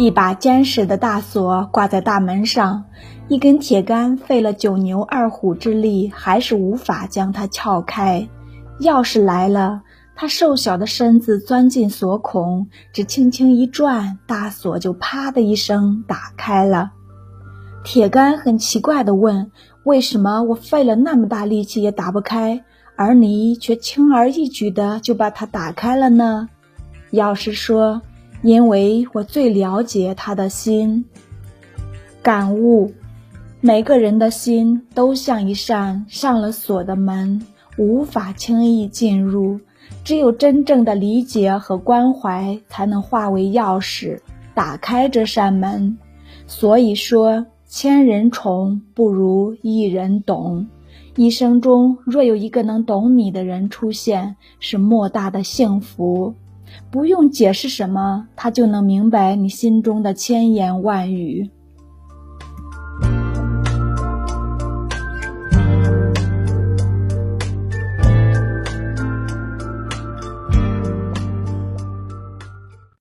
一把坚实的大锁挂在大门上，一根铁杆费了九牛二虎之力，还是无法将它撬开。钥匙来了，他瘦小的身子钻进锁孔，只轻轻一转，大锁就啪的一声打开了。铁杆很奇怪地问：“为什么我费了那么大力气也打不开，而你却轻而易举的就把它打开了呢？”钥匙说。因为我最了解他的心。感悟：每个人的心都像一扇上了锁的门，无法轻易进入。只有真正的理解和关怀，才能化为钥匙，打开这扇门。所以说，千人宠不如一人懂。一生中若有一个能懂你的人出现，是莫大的幸福。不用解释什么，他就能明白你心中的千言万语。